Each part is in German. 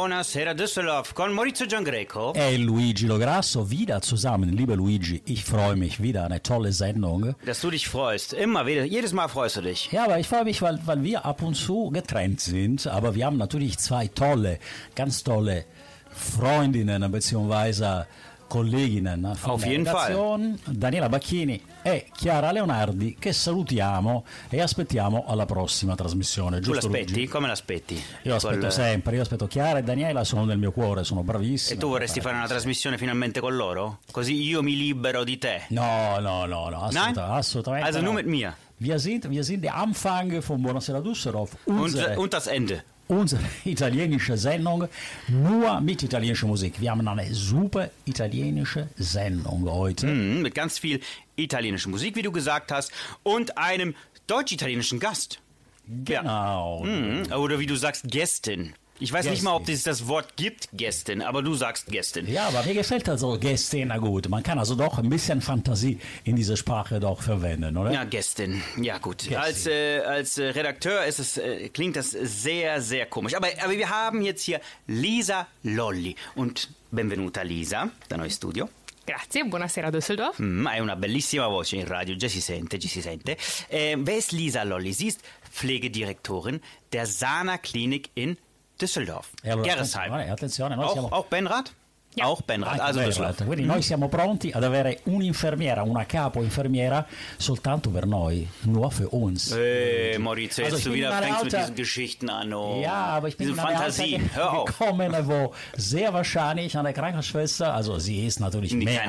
Buonasera Düsseldorf con Maurizio Giangreco. Ey, Luigi Lograsso, wieder zusammen. Lieber Luigi, ich freue mich wieder. Eine tolle Sendung. Dass du dich freust. Immer wieder. Jedes Mal freust du dich. Ja, aber ich freue mich, weil, weil wir ab und zu getrennt sind. Aber wir haben natürlich zwei tolle, ganz tolle Freundinnen beziehungsweise Kolleginnen Auf jeden Fall. Daniela Bacchini e Chiara Leonardi, che salutiamo e aspettiamo alla prossima trasmissione. Tu l'aspetti? Luigi? Come l'aspetti? Io aspetto Col- sempre, io aspetto Chiara e Daniela, sono nel mio cuore, sono bravissimi. E tu vorresti fare una trasmissione finalmente con loro? Così io mi libero di te. No, no, no, no, Nein? assolutamente, Also no. nur mit mir. Wir sind, wir sind der Anfang von Buonasera Düsseldorf. Und, Unsere, und das Ende. Unsere italienische Sendung nur mit italienischer Musik. Wir haben eine super italienische Sendung heute. Mhm, mit ganz viel italienischer Musik, wie du gesagt hast, und einem deutsch-italienischen Gast. Genau. Mhm, oder wie du sagst, Gästin. Ich weiß nicht mal, ob Gästin. es das Wort gibt, Gästin, aber du sagst Gästin. Ja, aber mir gefällt also Gästin gut. Man kann also doch ein bisschen Fantasie in dieser Sprache doch verwenden, oder? Ja, Gästin. Ja, gut. Gästin. Als, äh, als äh, Redakteur ist es, äh, klingt das sehr, sehr komisch. Aber, aber wir haben jetzt hier Lisa Lolli. Und benvenuta Lisa, da noi in studio. Grazie, buonasera Düsseldorf. Mm, hai una bellissima voce in radio, già si sente, già si sente. Äh, wer ist Lisa Lolli? Sie ist Pflegedirektorin der Sana Klinik in Düsseldorf. E Gerresheim. attenzione. Auch, auch Benrad? Ja. Auch Benrad, Anche also guardate, Quindi noi siamo pronti ad avere un'infermiera, una capo infermiera soltanto per noi, nur für uns. Hey, Maurizio, Also jetzt du wieder fängst mit Alter- diesen Geschichten an. Oh. Ja, aber ich bin Diese in eine Fantasie. Alter Hör auf. gekommen, wo sehr wahrscheinlich eine Krankenschwester, also sie ist natürlich Die mehr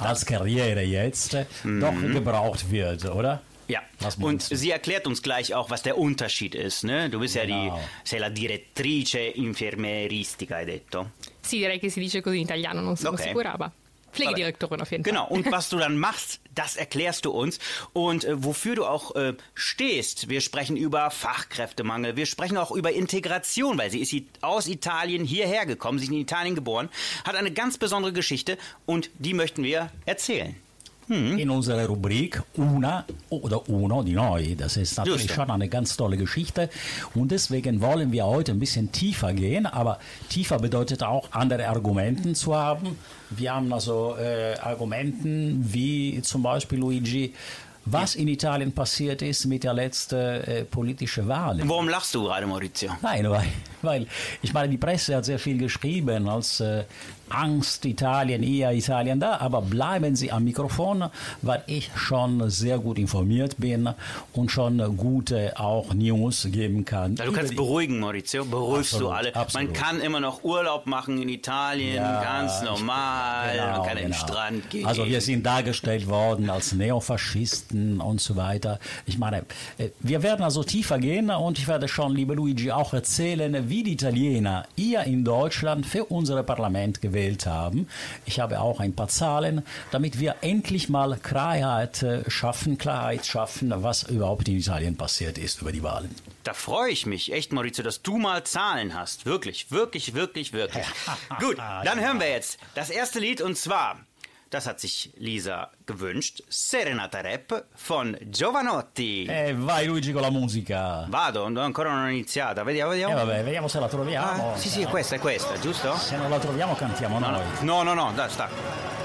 als Karriere jetzt, doch gebraucht wird, oder? Ja, Was und sie erklärt uns gleich auch, was der Unterschied ist. Ne? Du bist ja Genau. die, sei la direttrice infermieristica, hai detto. Sì, direi che si dice così in italiano, non sono Ok. sicura, aber Pflegedirektorin auf jeden Genau, Fall. und was du dann machst, das erklärst du uns. Und äh, wofür du auch äh, stehst. Wir sprechen über Fachkräftemangel, wir sprechen auch über Integration, weil sie ist aus Italien hierher gekommen, sie ist in Italien geboren, hat eine ganz besondere Geschichte und die möchten wir erzählen. In unserer Rubrik Una oder Uno di noi. Das ist natürlich Just. schon eine ganz tolle Geschichte. Und deswegen wollen wir heute ein bisschen tiefer gehen. Aber tiefer bedeutet auch, andere Argumenten zu haben. Wir haben also äh, Argumenten wie zum Beispiel Luigi, was in Italien passiert ist mit der letzten äh, politischen Wahl. Warum lachst du gerade, Maurizio? Nein, weil, weil ich meine, die Presse hat sehr viel geschrieben als äh, Angst Italien, eher Italien da, aber bleiben Sie am Mikrofon, weil ich schon sehr gut informiert bin und schon gute auch News geben kann. Ja, du kannst beruhigen, Maurizio. Beruhigst Absolut, du alle. absolut. Man kann immer noch Urlaub machen in Italien, Ja, ganz normal. Genau, Man kann in den genau. Strand gehen. Also wir sind dargestellt worden als Neofaschisten und so weiter. Ich meine, äh, wir werden also tiefer gehen und ich werde schon, liebe Luigi, auch erzählen, wie die Italiener hier in Deutschland für unser Parlament gewählt haben. Ich habe auch ein paar Zahlen, damit wir endlich mal Klarheit äh, schaffen, Klarheit schaffen, was überhaupt in Italien passiert ist über die Wahlen. Da freue ich mich echt, Maurizio, dass du mal Zahlen hast. Wirklich, wirklich, wirklich, wirklich. Gut, dann hören wir jetzt das erste Lied und zwar, das hat sich Lisa gewünscht, Serenata Rap von Giovanotti. E vai Luigi con la musica. Vado, ancora non ho iniziata. Vediamo, vediamo. vabbè, vediamo se la troviamo. Ah, sì, sì, è questa, è questa, giusto? Se non la troviamo cantiamo noi. No, no, no, dai, sta.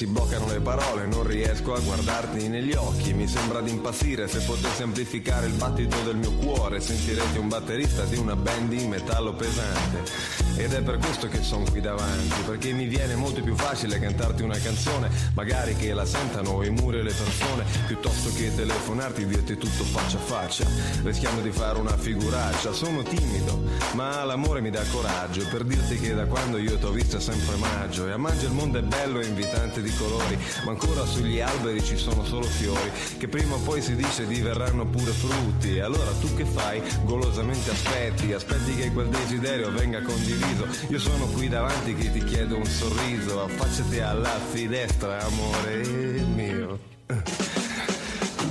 Si bloccano le parole, non riesco a guardarti negli occhi, mi sembra di impazzire se potessi amplificare il battito del mio cuore, sentirete un batterista di una band di metallo pesante. Ed è per questo che sono qui davanti, perché mi viene molto più facile cantarti una canzone, magari che la sentano i muri e le persone, piuttosto che telefonarti e dirti tutto faccia a faccia, rischiamo di fare una figuraccia, sono timido, ma l'amore mi dà coraggio per dirti che da quando io t'ho vista sempre maggio e a maggio il mondo è bello e invitante di colori, ma ancora sugli alberi ci sono solo fiori, che prima o poi si dice diverranno pure frutti. E allora tu che fai? Golosamente aspetti, aspetti che quel desiderio venga condiviso. Io sono qui davanti che ti chiedo un sorriso, affacciati alla finestra, amore mio.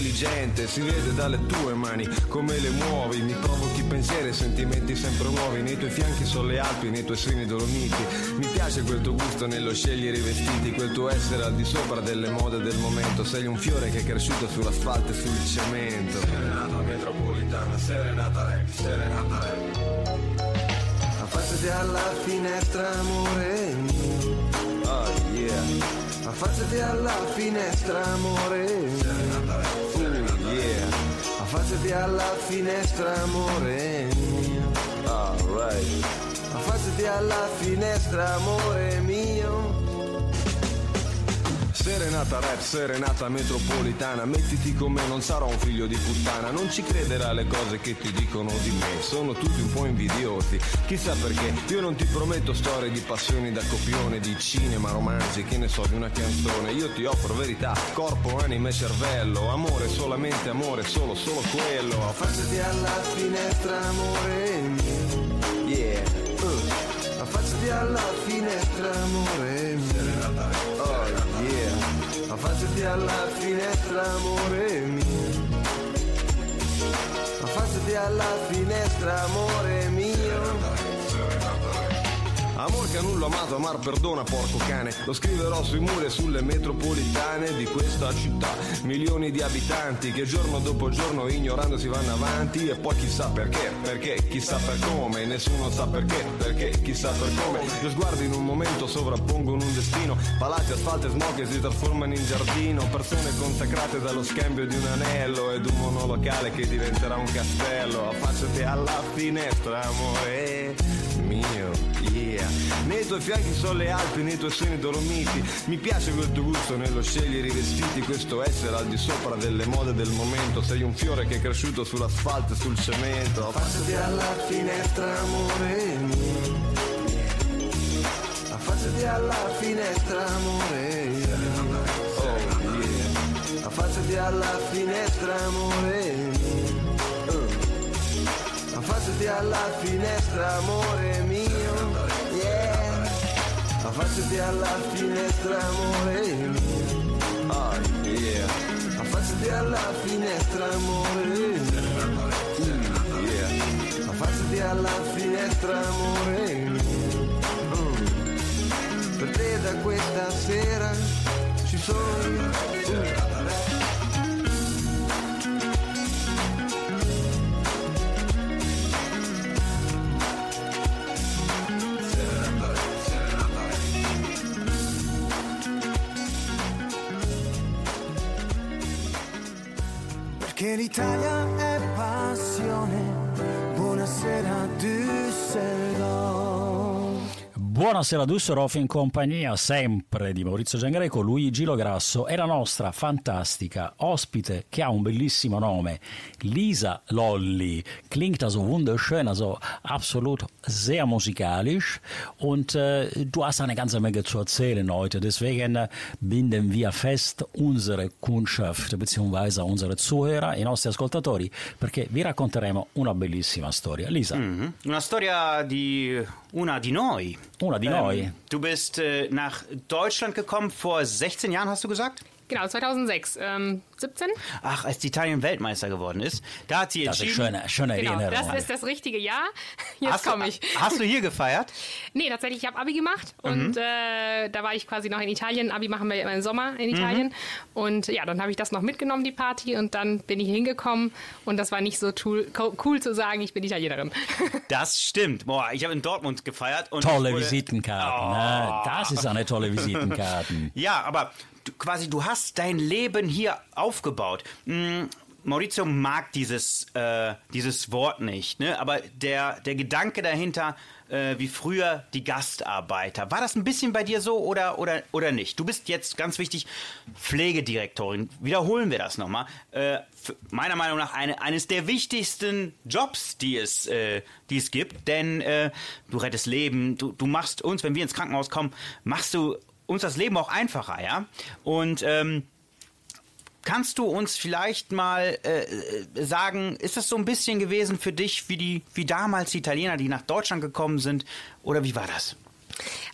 intelligente, si vede dalle tue mani come le muovi, mi provochi pensieri e sentimenti sempre nuovi, nei tuoi fianchi sono le Alpi, nei tuoi seni dolomiti, mi piace quel tuo gusto nello scegliere i vestiti, quel tuo essere al di sopra delle mode del momento, sei un fiore che è cresciuto sull'asfalto e sul cemento. Serenata metropolitana, serenata rap, serenata rap. Affacciati alla finestra, amore mio. Oh yeah. Affacciati alla finestra, amore. Yeah. Affacciati alla finestra, amore mio. Alright. Affacciati alla finestra, amore mio. Serenata rap, serenata metropolitana, mettiti con me, non sarò un figlio di puttana, non ci crederà alle cose che ti dicono di me, sono tutti un po' invidiosi, chissà perché, io non ti prometto storie di passioni da copione, di cinema, romanzi, che ne so, di una canzone, io ti offro verità, corpo, anima e cervello, amore, solamente amore, solo, solo quello, affacciati alla finestra, amore mio, yeah, uh. affacciati alla finestra, amore mio. Affacciati alla finestra, amore mio. Affacciati alla finestra, amore mio. Amor che nulla amato, amar perdona, porco cane. Lo scriverò sui muri e sulle metropolitane di questa città. Milioni di abitanti che giorno dopo giorno ignorando si vanno avanti. E poi chissà perché, perché, chissà per come. Nessuno sa perché, perché, chissà per come. Gli sguardi in un momento sovrappongono un destino. Palazzi, asfalto e smog che si trasformano in giardino. Persone consacrate dallo scambio di un anello ed un monolocale che diventerà un castello. Affacciati alla finestra, amore mio, yeah. Nei tuoi fianchi sono le Alpi, nei tuoi seni dolomiti. Mi piace quel tuo gusto nello scegliere i vestiti, questo essere al di sopra delle mode del momento. Sei un fiore che è cresciuto sull'asfalto e sul cemento. Affacciati alla finestra, amore mio. Affacciati alla finestra, amore mio. Oh yeah. Affacciati alla finestra, amore mio. Affacciati alla finestra, amore mio. Yeah. Affacciati alla finestra, amore mio. Oh yeah. Affacciati alla finestra, amore mio. Yeah. Affacciati alla finestra, amore mio. Mm. Per te da questa sera ci sono io. Che l'Italia è passione. Buonasera Düsseldorf. Buonasera Düsseldorf in compagnia sempre di Maurizio Giangreco, Luigi Lograsso e la nostra fantastica ospite che ha un bellissimo nome, Lisa Lolli. Klingt also wunderschön, also absolut sehr musikalisch und äh, du hast eine ganze Menge zu erzählen heute. Deswegen binden wir fest unsere Kundschaft bzw. unsere Zuhörer, i nostri ascoltatori, perché vi racconteremo una bellissima storia. Lisa, Mhm. Una storia di una di noi. una di noi. Ähm, du bist äh, nach Deutschland gekommen vor 16 Jahren, hast du gesagt? Genau, 2006. Ähm, 17? Ach, als Italien Weltmeister geworden ist, da hat sie Das ist entschieden. schöne, schöne Genau, Erinnerung. das ist das richtige Jahr. Jetzt komme ich. hast du hier gefeiert? Nee, tatsächlich, ich habe Abi gemacht Mhm. und äh, da war ich quasi noch in Italien. Abi machen wir ja immer im Sommer in Italien. Mhm. Und ja, dann habe ich das noch mitgenommen, die Party, und dann bin ich hingekommen und das war nicht so tool, co- cool zu sagen, ich bin Italienerin. Das stimmt. Boah, ich habe in Dortmund gefeiert. Und tolle wurde- Visitenkarten. Oh. Ne? Das ist eine tolle Visitenkarten. Ja, aber du, quasi, du hast dein Leben hier aufgebaut. Mm, Maurizio mag dieses, äh, dieses Wort nicht, ne? aber der, der Gedanke dahinter, äh, wie früher die Gastarbeiter, war das ein bisschen bei dir so oder, oder, oder nicht? Du bist jetzt ganz wichtig Pflegedirektorin. Wiederholen wir das nochmal. Äh, meiner Meinung nach eine, eines der wichtigsten Jobs, die es, äh, die es gibt, denn äh, du rettest Leben, du, du machst uns, wenn wir ins Krankenhaus kommen, machst du uns das Leben auch einfacher, ja? Und ähm, kannst du uns vielleicht mal äh, sagen, ist das so ein bisschen gewesen für dich wie die wie damals die Italiener, die nach Deutschland gekommen sind, oder wie war das?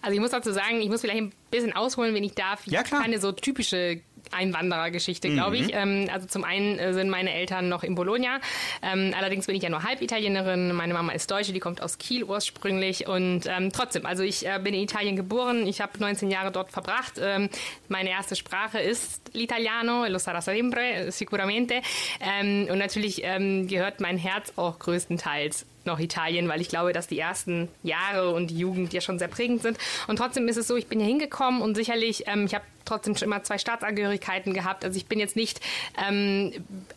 Also ich muss dazu sagen, ich muss vielleicht ein bisschen ausholen, wenn ich darf. Ich Ja, klar. keine so typische Einwanderergeschichte, glaube ich. Ähm, also zum einen äh, sind meine Eltern noch in Bologna. Ähm, allerdings bin ich ja nur halb Italienerin. Meine Mama ist Deutsche, die kommt aus Kiel ursprünglich. Und ähm, trotzdem, also ich äh, bin in Italien geboren. Ich habe 19 Jahre dort verbracht. Ähm, meine erste Sprache ist l'italiano, e lo sarà sempre, sicuramente. Ähm, und natürlich ähm, gehört mein Herz auch größtenteils noch Italien, weil ich glaube, dass die ersten Jahre und die Jugend ja schon sehr prägend sind. Und trotzdem ist es so, ich bin hier hingekommen und sicherlich, ähm, ich habe trotzdem schon immer zwei Staatsangehörigkeiten gehabt. Also ich bin jetzt nicht ähm,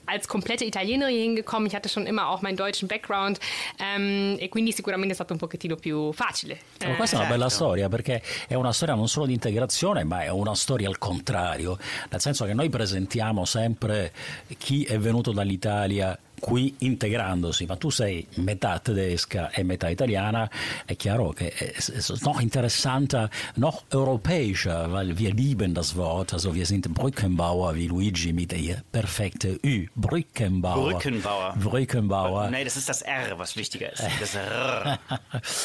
als komplette Italienerin hier hingekommen. Ich hatte schon immer auch meinen deutschen Background. Ähm, e quindi sicuramente è stato un pochettino più facile. Ma questa è una bella storia perché è una storia non solo di integrazione, ma è una storia al contrario, nel senso che noi presentiamo sempre chi è venuto dall'Italia qui integrandosi, ma tu sei metà tedesca e metà italiana, è chiaro che es ist noch interessanter, noch europäischer, weil wir lieben das Wort, also wir sind Brückenbauer wie Luigi mit der perfekte Ü, Brückenbauer. Brückenbauer. Brückenbauer. Nee, das ist das R, was wichtiger ist. Das R.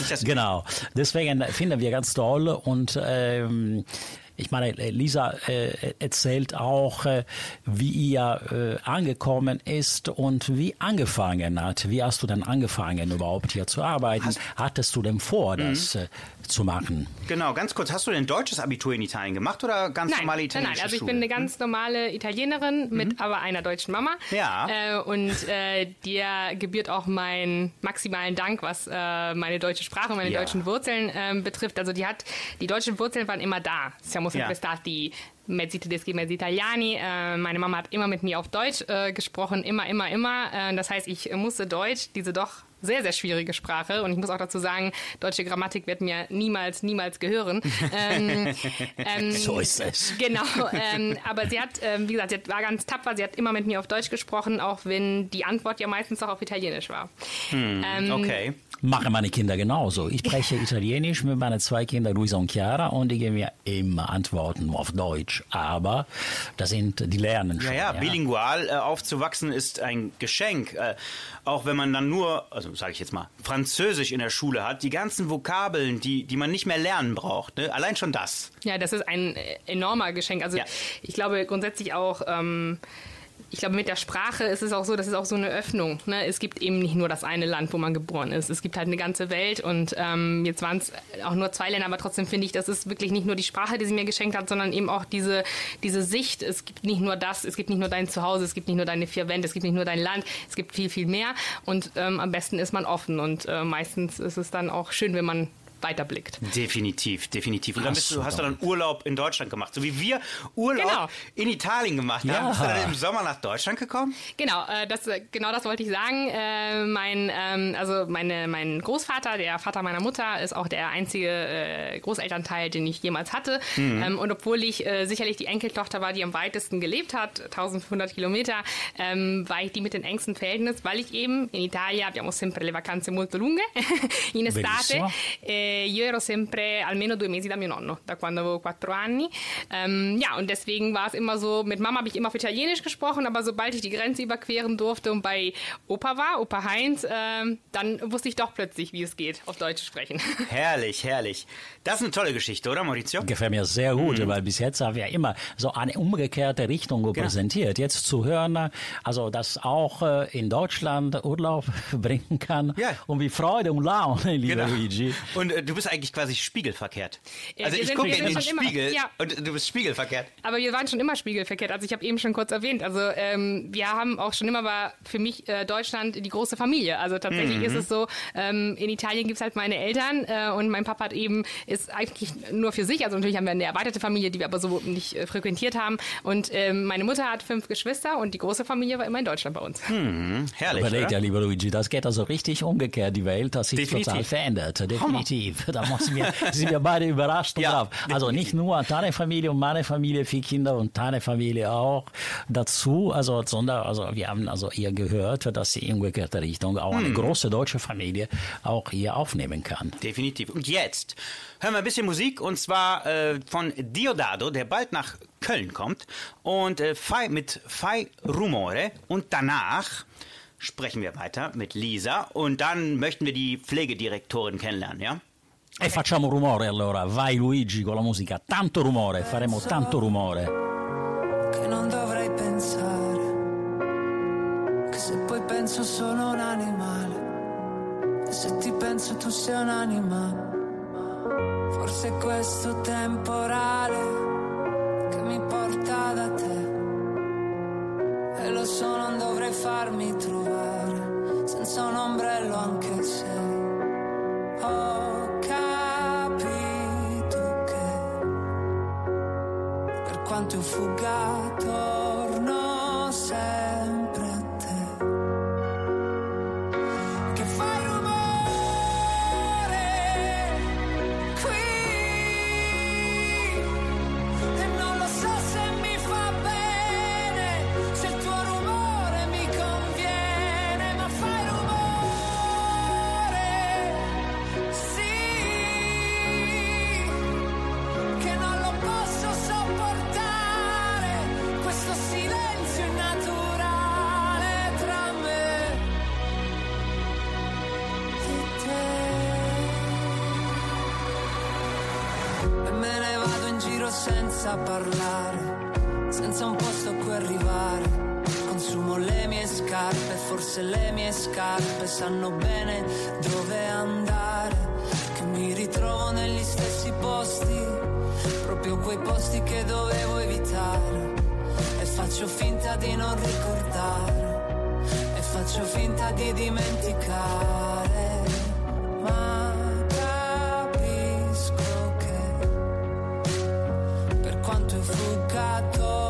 Das Genau. Deswegen finden wir ganz toll und ähm, ich meine, Lisa äh, erzählt auch, äh, wie ihr äh, angekommen ist und wie angefangen hat. Wie hast du denn angefangen, überhaupt hier zu arbeiten? Hattest du denn vor, das äh, zu machen? Genau, ganz kurz, hast du denn deutsches Abitur in Italien gemacht oder ganz Nein, normale nein, italienische nein, also ich Schule? bin eine ganz normale Italienerin mit aber einer deutschen Mama. Ja. Äh, und äh, dir gebührt auch meinen maximalen Dank, was äh, meine deutsche Sprache und meine Ja. deutschen Wurzeln ähm, betrifft. Also die hat, die deutschen Wurzeln waren immer da. Siamo sempre Ja. stati mezzi tedeschi, mezzi italiani. Äh, meine Mama hat immer mit mir auf Deutsch äh, gesprochen, immer, immer, immer. Äh, das heißt, ich musste Deutsch, diese doch sehr, sehr schwierige Sprache. Und ich muss auch dazu sagen, deutsche Grammatik wird mir niemals, niemals gehören. ähm, ähm, So ist es. Genau, ähm, aber sie hat, ähm, wie gesagt, sie war ganz tapfer, sie hat immer mit mir auf Deutsch gesprochen, auch wenn die Antwort ja meistens auch auf Italienisch war. ähm, Okay. Machen meine Kinder genauso. Ich spreche Italienisch mit meinen zwei Kindern, Luisa und Chiara, und die geben mir immer Antworten auf Deutsch. Aber das sind, die lernen Ja, schon. ja, bilingual äh, aufzuwachsen ist ein Geschenk. Äh, auch wenn man dann nur, also sage ich jetzt mal, Französisch in der Schule hat, die ganzen Vokabeln, die, die man nicht mehr lernen braucht. Ne? Allein schon das. Ja, das ist ein äh, enormer Geschenk. Also Ja. ich glaube grundsätzlich auch, ähm, ich glaube mit der Sprache ist es auch so, das ist auch so eine Öffnung. Ne? Es gibt eben nicht nur das eine Land, wo man geboren ist. Es gibt halt eine ganze Welt und ähm, jetzt waren es auch nur zwei Länder, aber trotzdem finde ich, das ist wirklich nicht nur die Sprache, die sie mir geschenkt hat, sondern eben auch diese, diese Sicht. Es gibt nicht nur das, es gibt nicht nur dein Zuhause, es gibt nicht nur deine vier Wände, es gibt nicht nur dein Land, es gibt viel, viel mehr und ähm, am besten ist man offen und äh, meistens ist es dann auch schön, wenn man weiterblickt. Definitiv, definitiv. Und dann bist du, Hast du dann Urlaub in Deutschland gemacht, so wie wir Urlaub Genau. in Italien gemacht haben. Ja. Bist du dann im Sommer nach Deutschland gekommen? Genau, äh, das, äh, genau das wollte ich sagen. Äh, mein, ähm, also meine, mein Großvater, der Vater meiner Mutter, ist auch der einzige äh, Großelternteil, den ich jemals hatte. Ähm, und obwohl ich äh, sicherlich die Enkeltochter war, die am weitesten gelebt hat, 1500 Kilometer, ähm, war ich die mit den engsten Verhältnis, weil ich eben in Italia abbiamo sempre le vacanze molto lunghe in estate. Bellissimo. E io ero sempre almeno due mesi da mio Nonno, da quando avevo quattro anni. Ähm, ja, und deswegen war es immer so, mit Mama habe ich immer auf Italienisch gesprochen, aber sobald ich die Grenze überqueren durfte und bei Opa war, Opa Heinz, ähm, dann wusste ich doch plötzlich, wie es geht, auf Deutsch zu sprechen. Herrlich, herrlich. Das ist eine tolle Geschichte, oder Maurizio? Gefällt mir sehr gut, mhm. weil bis jetzt haben wir immer so eine umgekehrte Richtung genau. präsentiert. Jetzt zu hören, also dass auch äh, in Deutschland Urlaub bringen kann ja. und wie Freude und Laune, lieber genau. Luigi. Und äh, du bist eigentlich quasi spiegelverkehrt. Ja, also ich gucke in den Spiegel immer, ja. und du bist spiegelverkehrt. Aber wir waren schon immer spiegelverkehrt. Also ich habe eben schon kurz erwähnt. Also ähm, wir haben auch schon immer war für mich äh, Deutschland die große Familie. Also tatsächlich mhm. ist es so, ähm, in Italien gibt es halt meine Eltern äh, und mein Papa hat eben ist eigentlich nur für sich. Also natürlich haben wir eine erweiterte Familie, die wir aber so nicht äh, frequentiert haben. Und ähm, meine Mutter hat fünf Geschwister und die große Familie war immer in Deutschland bei uns. Hm, herrlich. Überlegt ja, lieber Luigi, das geht also richtig umgekehrt. Die Welt hat sich Definitiv. total verändert. Definitiv. Da müssen wir, sind wir beide überrascht ja, drauf. Also nicht nur deine Familie und meine Familie, vier Kinder und deine Familie auch dazu. Also, sondern also wir haben also ihr gehört, dass sie in umgekehrte Richtung auch eine hm. große deutsche Familie auch hier aufnehmen kann. Definitiv. Und jetzt hören wir ein bisschen Musik und zwar äh, von Diodado, der bald nach Köln kommt und äh, Fai, mit Fai Rumore und danach sprechen wir weiter mit Lisa und dann möchten wir die Pflegedirektorin kennenlernen, ja? E facciamo rumore allora, vai Luigi con la musica, tanto rumore, faremo tanto rumore. Che non dovrei pensare, che se poi penso sono un animale, e se ti penso tu sei un animale, forse questo temporale che mi porta da te. E lo so, non dovrei farmi trovare senza un ombrello anche se ho quanto ho fugato senza parlare, senza un posto a cui arrivare. Consumo le mie scarpe, forse le mie scarpe sanno bene dove andare. Che mi ritrovo negli stessi posti, proprio quei posti che dovevo evitare. E faccio finta di non ricordare, e faccio finta di dimenticare. forgot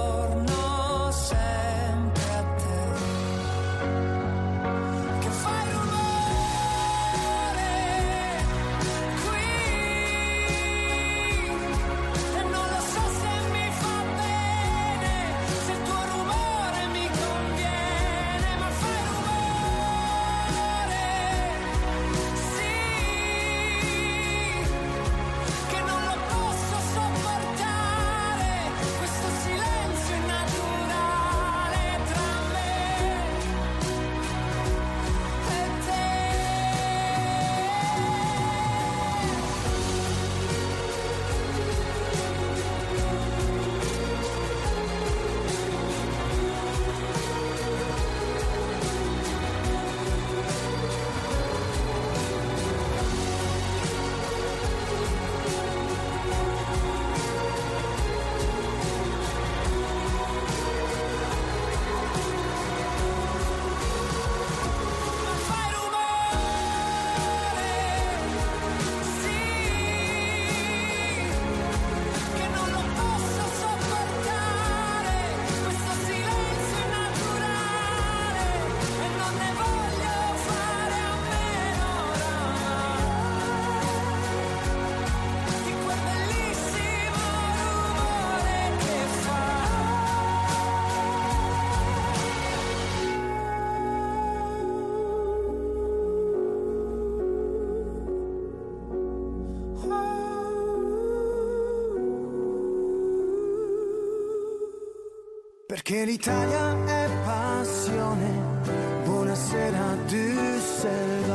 Perché l'Italia è passione. Buonasera Düsseldorf.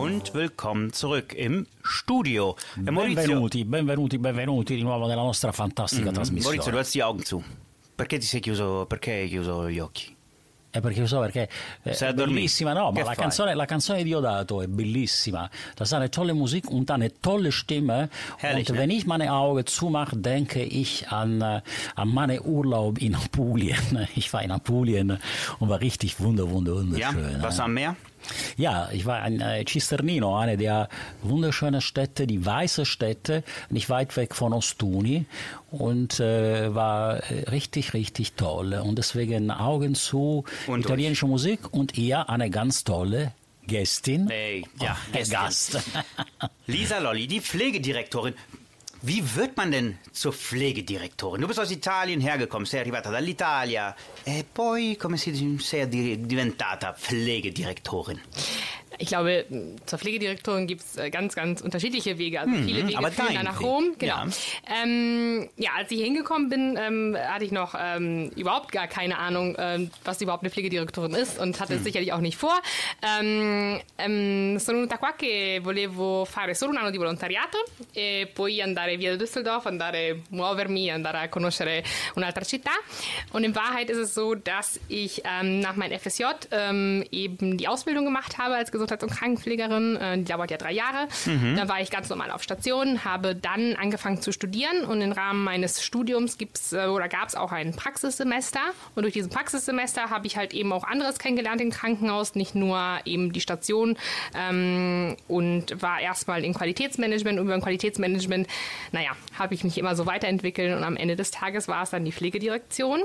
Und willkommen zurück im Studio. Herr Maurizio, Benvenuti, benvenuti, benvenuti di nuovo nella nostra fantastica trasmissione. Maurizio, du hast die Augen zu. Perché ti sei chiuso, perché hai chiuso gli occhi? Eh, perché lo so perché è a dormire. bellissima, no, ma la canzone, la canzone di Diodato è bellissima. Das ist eine tolle Musik und eine tolle Stimme. Herrlich, und ne? wenn ich meine Augen zumache, denke ich an, äh, an meinen Urlaub in Apulien. Ich war in Apulien und war richtig wunder, wunder, Ja, wunderschön. was am Meer? Ja, ich war in äh, Cisternino, eine der wunderschönen Städte, die weiße Städte, nicht weit weg von Ostuni und äh, war äh, richtig, richtig toll. Und deswegen Augen zu, Und italienische Musik und ihr eine ganz tolle Gästin. Ey, ja, Oh, Gästin. Gast. Lisa Lolli, die Pflegedirektorin. Wie wird man denn zur Pflegedirektorin? Du bist aus Italien hergekommen, sei arrivata dall'Italia e poi come si sei di- diventata Pflegedirektorin? Ich glaube, zur Pflegedirektorin gibt es ganz, ganz unterschiedliche Wege. Also viele Wege Mhm, aber führen da nach Rom. Genau. ja. Ähm, ja, als ich hingekommen bin, ähm, hatte ich noch ähm, überhaupt gar keine Ahnung, ähm, was überhaupt eine Pflegedirektorin ist und hatte es sicherlich auch nicht vor. Ähm, ähm, sono venuta qua che volevo fare solo un anno di volontariato e poi andare via da Düsseldorf, andare, muovermi, andare a conoscere un'altra città. Und in Wahrheit ist es so, dass ich nach meinem FSJ eben die Ausbildung gemacht habe als Gesundheits- und Krankenpflegerin. Äh, die dauert ja drei Jahre. Da war ich ganz normal auf Station, habe dann angefangen zu studieren und im Rahmen meines Studiums gibt's äh, oder gab es auch ein Praxissemester. Und durch diesen Praxissemester habe ich halt eben auch anderes kennengelernt im Krankenhaus, nicht nur eben die Station ähm, und war erstmal im Qualitätsmanagement und über ein Qualitätsmanagement, naja, habe ich mich immer so weiterentwickelt und am Ende des Tages war es dann die Pflegedirektion.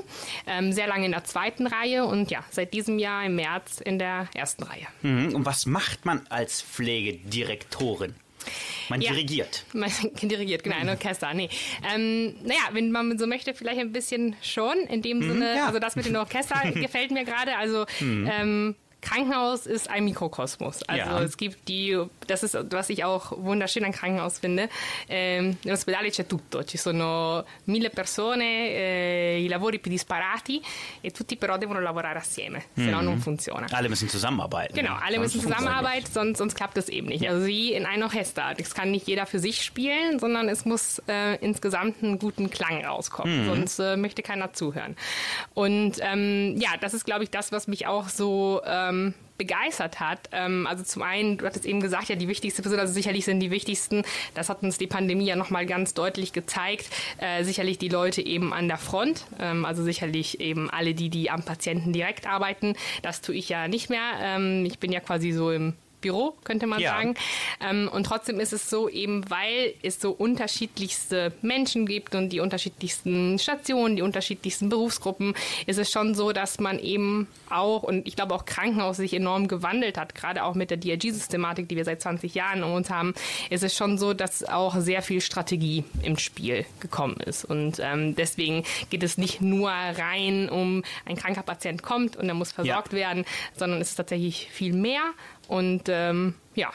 Ähm, sehr lange in der zweiten Reihe und ja, seit diesem Jahr im März in der ersten Reihe. Mhm. Und was macht man als Pflegedirektorin? Man Ja. dirigiert. Man dirigiert, genau, ein Orchester. Nee. Ähm, naja, wenn man so möchte, vielleicht ein bisschen schon. In dem Sinne, ja. also das mit dem Orchester gefällt mir gerade. Also ähm, Krankenhaus ist ein Mikrokosmos. Also Ja. es gibt die, das ist, was ich auch wunderschön an Krankenhaus finde. Ähm, Nell'ospedale c'è tutto, ci sono mille persone, eh, i lavori più disparati e tutti però devono lavorare assieme, se no non funziona. Alle müssen zusammenarbeiten. Genau, alle müssen zusammenarbeiten, sonst, sonst klappt es eben nicht. Also wie in einem Orchester. Das kann nicht jeder für sich spielen, sondern es muss äh, insgesamt einen guten Klang rauskommen. Sonst äh, möchte keiner zuhören. Und ähm, ja, das ist, glaube ich, das, was mich auch so ähm, begeistert hat. Ähm, also zum einen, du hattest eben gesagt, ja, die wichtigste Person, also sicherlich sind die wichtigsten, das hat uns die Pandemie ja nochmal ganz deutlich gezeigt, äh, sicherlich die Leute eben an der Front, ähm, also sicherlich eben alle die, die am Patienten direkt arbeiten. Das tue ich ja nicht mehr. Ähm, ich bin ja quasi so im Büro, könnte man Ja. sagen. Ähm, und trotzdem ist es so, eben weil es so unterschiedlichste Menschen gibt und die unterschiedlichsten Stationen, die unterschiedlichsten Berufsgruppen, ist es schon so, dass man eben auch, und ich glaube auch Krankenhaus sich enorm gewandelt hat, gerade auch mit der DRG-Systematik, die wir seit 20 Jahren um uns haben, ist es schon so, dass auch sehr viel Strategie im Spiel gekommen ist. Und ähm, deswegen geht es nicht nur rein um ein kranker Patient kommt und er muss versorgt werden, sondern es ist tatsächlich viel mehr. Und ähm, ja,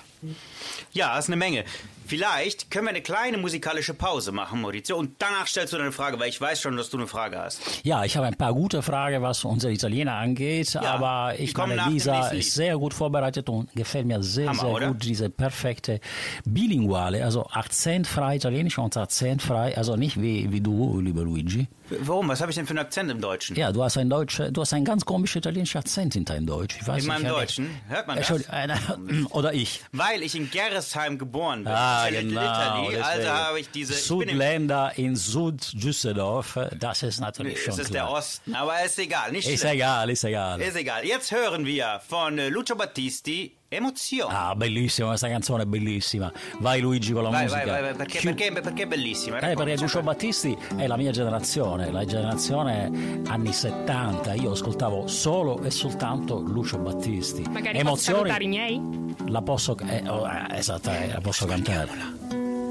Ja, das ist eine Menge. Vielleicht können wir eine kleine musikalische Pause machen, Maurizio, und danach stellst du deine Frage, weil ich weiß schon, dass du eine Frage hast. Ja, ich habe ein paar gute Fragen, was unsere Italiener angeht, aber die ich meine, Lisa ist sehr gut vorbereitet und gefällt mir sehr, Hammer, sehr oder? gut, diese perfekte bilinguale, also akzentfrei Italienisch und akzentfrei, also nicht wie, wie du, lieber Luigi. Warum? Was habe ich denn für einen Akzent im Deutschen? Ja, du hast ein Deutsch, du hast einen ganz komischen italienischen Akzent in deinem Deutsch. Ich weiß In meinem ja, Deutschen? Hört man das? Entschuldigung, äh, oder ich. Weil ich in Gerresheim geboren bin. Ah, Das genau. Italy, also habe ich diese... Südländer in Süd-Düsseldorf, das ist natürlich schon es ist der Osten, aber ist egal. Nicht Ist schlimm. egal, ist egal. Ist egal. Jetzt hören wir von äh, Lucio Battisti Emozione. Ah, bellissima, questa canzone è bellissima. Vai Luigi con la vai, musica. vai, vai, perché, Chiu- perché, perché è bellissima. Eh, perché raccontaci. Lucio Battisti è la mia generazione, la generazione anni 70. Io ascoltavo solo e soltanto Lucio Battisti. magari posso salutare i miei? la posso, eh, oh, eh, esatto, eh, la posso cantare.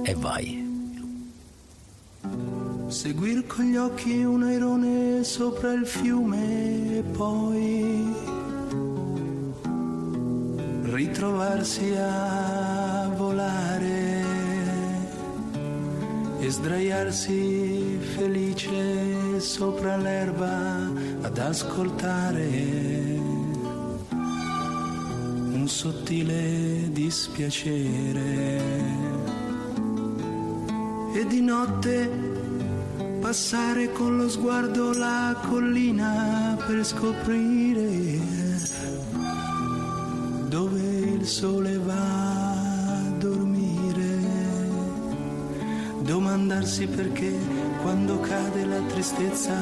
E vai. Seguir con gli occhi un airone sopra il fiume e poi ritrovarsi a volare e sdraiarsi felice sopra l'erba ad ascoltare un sottile dispiacere. E di notte passare con lo sguardo la collina per scoprire sole va a dormire, domandarsi perché quando cade la tristezza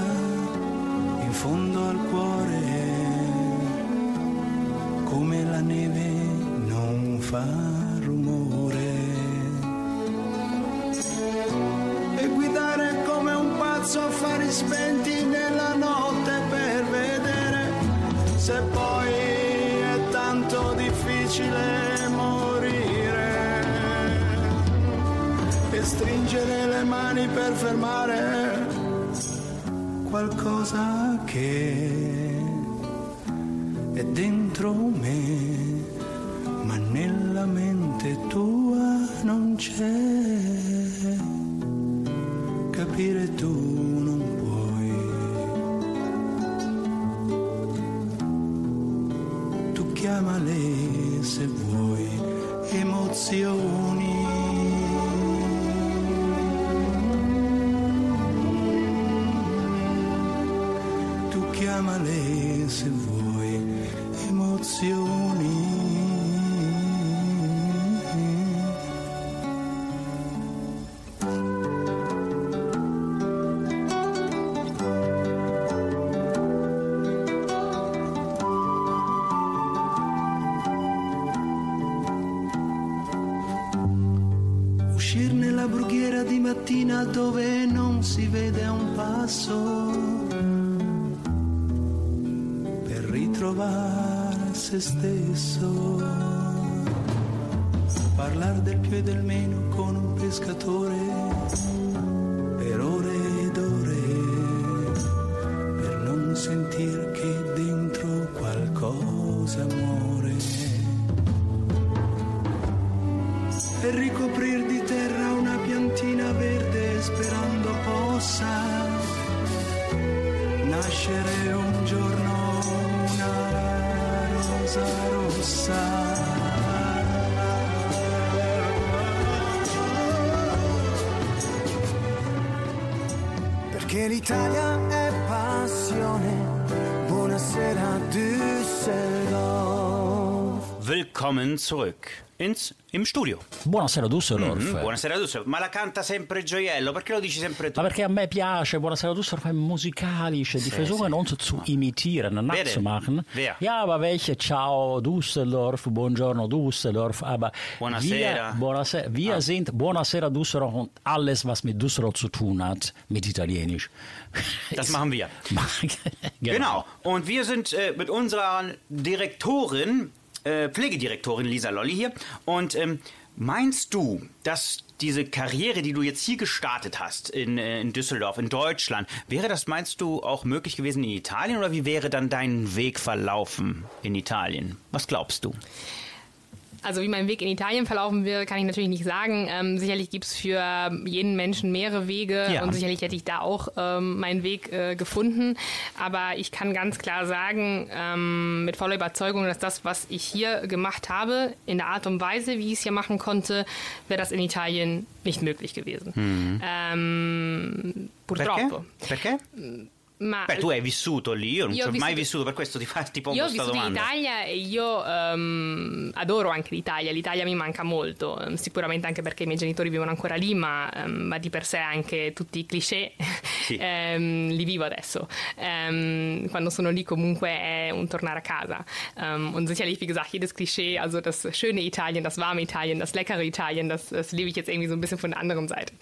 in fondo al cuore, come la neve non fa rumore. E guidare come un pazzo affari spenti nella notte per vedere se poi difficile morire e stringere le mani per fermare qualcosa che è dentro me, ma nella mente tua non c'è. Dove non si vede un passo per ritrovare se stesso. Parlare del più e del meno con un pescatore l'Italia è passione. Buonasera Düsseldorf. Willkommen zurück ins, im Studio. Buonasera Düsseldorf. Mm, buonasera Düsseldorf. Ma la canta sempre Gioiello, perché lo dici sempre tu? Ma perché a me piace, Buonasera Düsseldorf, musikalische, die versuchen uns zu imitieren, nachzumachen. Wer? Ja, aber welche Ciao Düsseldorf, Buongiorno Düsseldorf, aber Buonasera. wir, buonasera, wir sind Buonasera Düsseldorf und alles, was mit Düsseldorf zu tun hat, mit Italienisch. Das machen wir. genau. Genau. Und wir sind äh, mit unserer Direktorin, äh, Pflegedirektorin Lisa Lolli hier. Und ähm, meinst du, dass diese Karriere, die du jetzt hier gestartet hast in, äh, in Düsseldorf, in Deutschland, wäre das, meinst du, auch möglich gewesen in Italien oder wie wäre dann dein Weg verlaufen in Italien? Was glaubst du? Also wie mein Weg in Italien verlaufen wird, kann ich natürlich nicht sagen. Ähm, sicherlich gibt es für jeden Menschen mehrere Wege Ja. und sicherlich hätte ich da auch ähm, meinen Weg äh, gefunden. Aber ich kann ganz klar sagen, ähm, mit voller Überzeugung, dass das, was ich hier gemacht habe, in der Art und Weise, wie ich es hier machen konnte, wäre das in Italien nicht möglich gewesen. Ähm, purtroppo. Perché? Perché? Ma Beh, tu hai vissuto lì, io non Io ci ho mai vissuto- per questo ti fa- ti pongo Io ho questa vissuto in domanda. Italia e io ehm, adoro anche l'Italia, l'Italia mi manca molto, ehm, sicuramente anche perché i miei genitori vivono ancora lì, ma, ehm, ma di per sé anche tutti i cliché Sì. li vivo adesso. Quando sono lì comunque è un tornare a casa. Und sicherlich, wie gesagt, jedes Klischee, also das schöne Italien, das warme Italien, das leckere Italien, das, das lebe ich jetzt irgendwie so ein bisschen von der anderen Seite.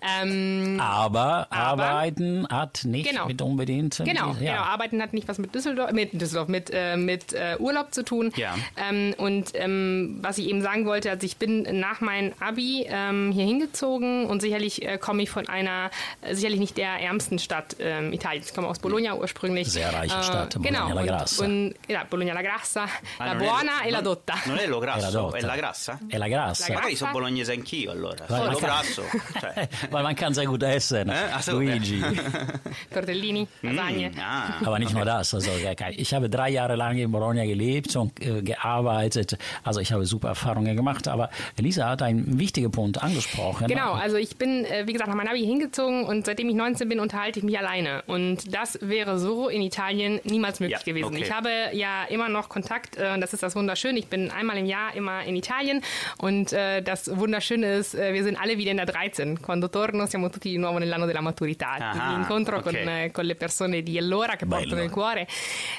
Aber, Aber- arbeiten hat nicht Genau. mit unbedingt. Genau, ja. genau. Arbeiten hat nicht was mit Düsseldorf, mit Düsseldorf, mit, äh, mit äh, Urlaub zu tun. Ja. Ähm, und ähm, was ich eben sagen wollte, also ich bin nach meinem Abi ähm, hier hingezogen und sicherlich äh, komme ich von einer, äh, sicherlich nicht der ärmsten Stadt ähm, Italiens. Ich komme aus Bologna ursprünglich. Sehr reiche Äh, Stadt, genau. Bologna la und, Grassa. Und, ja, Bologna la Grassa, Ah, la è- buona e la dotta. Non è lo la grasso, è la grassa? È la grassa. La Magari sono grassa? bolognese anch'io allora. Ma- grasso. Cioè. Weil man kann sehr gut essen, Eh? Luigi. Tortellini, Lasagne. Mm, ah. Aber nicht nur das. Also, ich habe drei Jahre lang in Bologna gelebt und äh, gearbeitet. Also ich habe super Erfahrungen gemacht. Aber Elisa hat einen wichtigen Punkt angesprochen. Genau, also ich bin, äh, wie gesagt, nach meinem Abi hingezogen und seitdem ich 19 bin, unterhalte ich mich alleine. Und das wäre so in Italien niemals möglich Ja, gewesen. okay. Ich habe ja immer noch Kontakt, äh, und das ist das Wunderschöne. Ich bin einmal im Jahr immer in Italien und äh, das Wunderschöne ist, äh, wir sind alle wieder in der 13. Quando torno siamo tutti di nuovo nell'anno della maturità. Aha, Quindi incontro con, okay. äh, con le persone di allora che portano Bello. il cuore.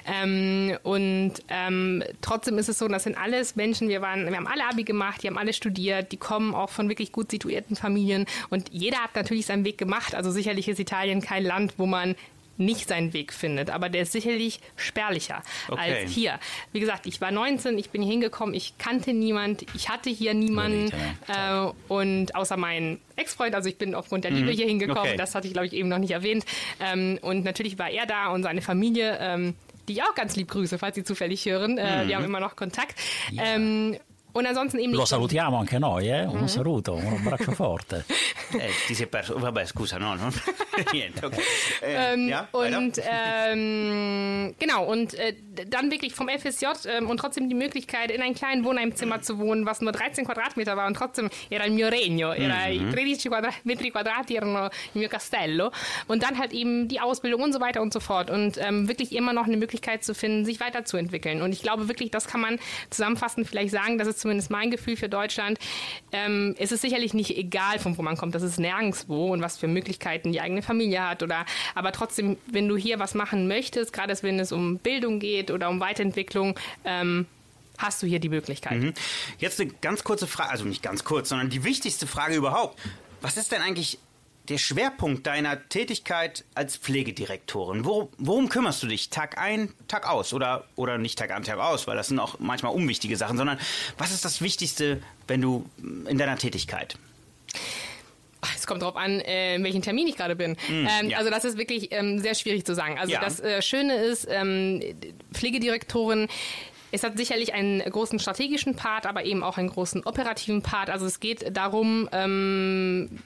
Ähm, und ähm, trotzdem ist es so, das sind alles Menschen, wir, waren, wir haben alle Abi gemacht, die haben alle studiert, die kommen auch von wirklich gut situierten Familien und jeder hat natürlich seinen Weg gemacht. Also sicherlich ist Italien kein Land, wo man nicht seinen Weg findet, aber der ist sicherlich spärlicher Okay. als hier. Wie gesagt, ich war 19, ich bin hier hingekommen, ich kannte niemand, ich hatte hier niemanden äh, und außer meinen Ex-Freund, also ich bin aufgrund der Liebe hier hingekommen, Okay. das hatte ich glaube ich eben noch nicht erwähnt ähm, und natürlich war er da und seine Familie, ähm, die ich auch ganz lieb grüße, falls Sie zufällig hören, äh, wir haben immer noch Kontakt. Ähm, und ansonsten eben Lo salutiamo anche noi, eh? Mhm. un saluto, un abbraccio forte. Eh, ti sei perso. Vabbè, scusa, no, no. Niente, okay. Eh, Ähm, ja, und ähm, genau, und äh, dann wirklich vom FSJ ähm, und trotzdem die Möglichkeit, in einem kleinen Wohnheimzimmer zu wohnen, was nur 13 Quadratmeter war und trotzdem era il mio regno, era i 13 quadra metri quadrati erano il mio castello und dann halt eben die Ausbildung und so weiter und so fort und ähm, wirklich immer noch eine Möglichkeit zu finden, sich weiterzuentwickeln. Und ich glaube wirklich, das kann man zusammenfassend vielleicht sagen, das ist zumindest mein Gefühl für Deutschland. Ähm, es ist sicherlich nicht egal, von wo man kommt, das ist nirgendwo und was für Möglichkeiten die eigene Familie hat oder aber trotzdem, wenn du hier was machen möchtest, gerade wenn es um Bildung geht oder um Weiterentwicklung, ähm, hast du hier die Möglichkeit. Mhm. Jetzt eine ganz kurze Frage, also nicht ganz kurz, sondern die wichtigste Frage überhaupt. Was ist denn eigentlich der Schwerpunkt deiner Tätigkeit als Pflegedirektorin? Wo, worum kümmerst du dich Tag ein, Tag aus? Oder, oder nicht Tag ein, Tag aus, weil das sind auch manchmal unwichtige Sachen, sondern was ist das Wichtigste, wenn du in deiner Tätigkeit? Es kommt darauf an, äh, in welchem Termin ich gerade bin. ähm, Mm, ja. Also das ist wirklich ähm, sehr schwierig zu sagen. Also Ja. das äh, Schöne ist, ähm, Pflegedirektorin es hat sicherlich einen großen strategischen Part, aber eben auch einen großen operativen Part. Also es geht darum, ähm,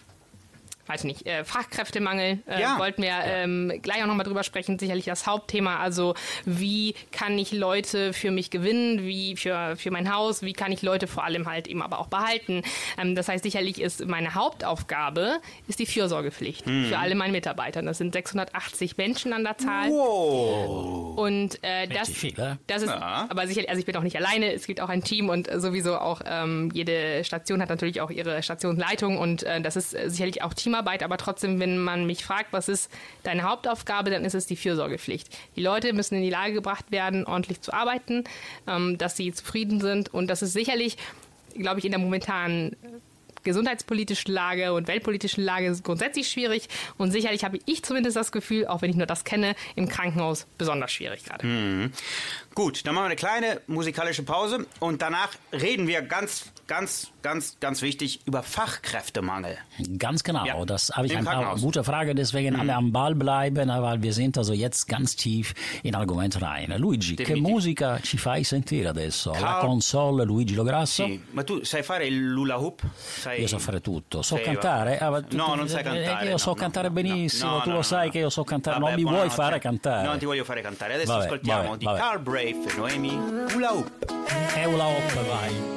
weiß nicht, äh, Fachkräftemangel äh, Ja. wollten wir ähm, gleich auch nochmal drüber sprechen. Sicherlich das Hauptthema. Also wie kann ich Leute für mich gewinnen, wie für, für mein Haus, wie kann ich Leute vor allem halt eben aber auch behalten. Ähm, das heißt, sicherlich ist meine Hauptaufgabe ist die Fürsorgepflicht für alle meine Mitarbeiter. Das sind 680 Menschen an der Zahl. Wow. Und äh, das, Richtig viel, ne? das ist, Ja. aber sicherlich, also ich bin auch nicht alleine, es gibt auch ein Team und sowieso auch ähm, jede Station hat natürlich auch ihre Stationsleitung und äh, das ist äh, sicherlich auch Teamarbeit, aber trotzdem, wenn man mich fragt, was ist deine Hauptaufgabe, dann ist es die Fürsorgepflicht. Die Leute müssen in die Lage gebracht werden, ordentlich zu arbeiten, ähm, dass sie zufrieden sind und das ist sicherlich, glaube ich, in der momentanen gesundheitspolitischen Lage und weltpolitischen Lage grundsätzlich schwierig und sicherlich habe ich zumindest das Gefühl, auch wenn ich nur das kenne, im Krankenhaus besonders schwierig gerade. Gut, dann machen wir eine kleine musikalische Pause und danach reden wir ganz, ganz, ganz, ganz wichtig über Fachkräftemangel. Ganz genau, Ja, das habe ich im eine Krankenhaus. gute Frage, deswegen alle am Ball bleiben, weil wir sind also jetzt ganz tief in Argomento rein. Luigi, che Definitiv. musica ci fai sentire adesso? La Carl- console Luigi Lograsso? Sì, ma tu sai fare il hula hoop? Sai... Io so fare tutto, so Sei- cantare? Ah, tu- No, non sai eh, cantare. Io no, so no, cantare no, benissimo, no, tu lo sai che io so cantare, Vabbè, non mi vuoi fare cantare. Non ti voglio fare cantare. Adesso Vabbè, ascoltiamo vabbè, di. Carl Brave e Noemi Hula Hoop. Eula hop, vai.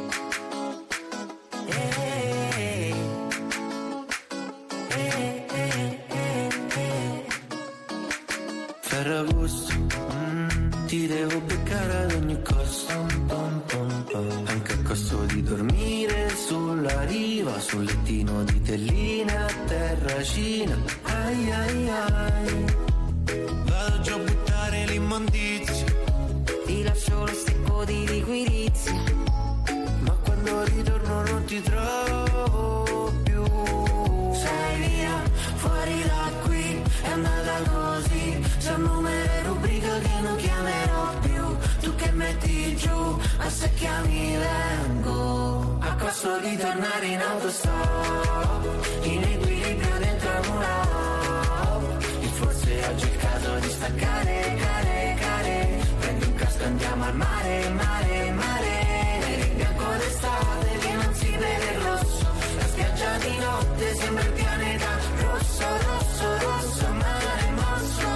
casina, ai ai ai. Vado già a buttare l'immondizia, ti lascio lo secco di liquidizia, ma quando ritorno non ti trovo più. Sei via, fuori da qui, è andata così, c'è un numero e rubrica che non chiamerò più, tu che metti giù, a secchia mi vengo, a costo di tornare in autostop, in oggi è il caso di staccare care care prendi un casco andiamo al mare mare mare. Nero in bianco d'estate che non si vede il rosso. La spiaggia di notte sembra il pianeta rosso rosso rosso mare mosso.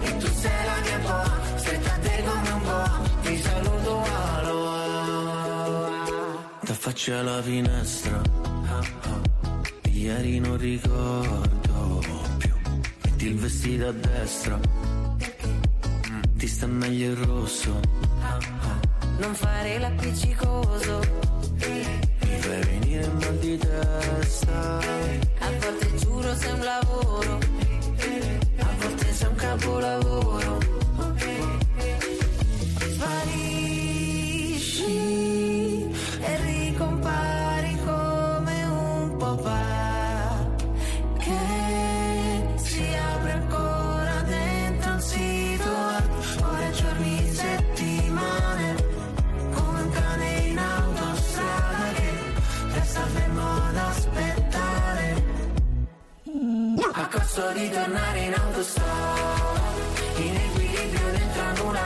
E tu sei la mia boa stretta a te come un boa. Ti saluto aloha. T'affacci alla finestra ah, ah. ieri non ricordo il vestito a destra. Mm, ti sta meglio il rosso. Non fare l'appiccicoso, mi fai venire mal di testa. A volte giuro sei un lavoro. a volte sei un capolavoro a costo di tornare in autostop in equilibrio dentro a una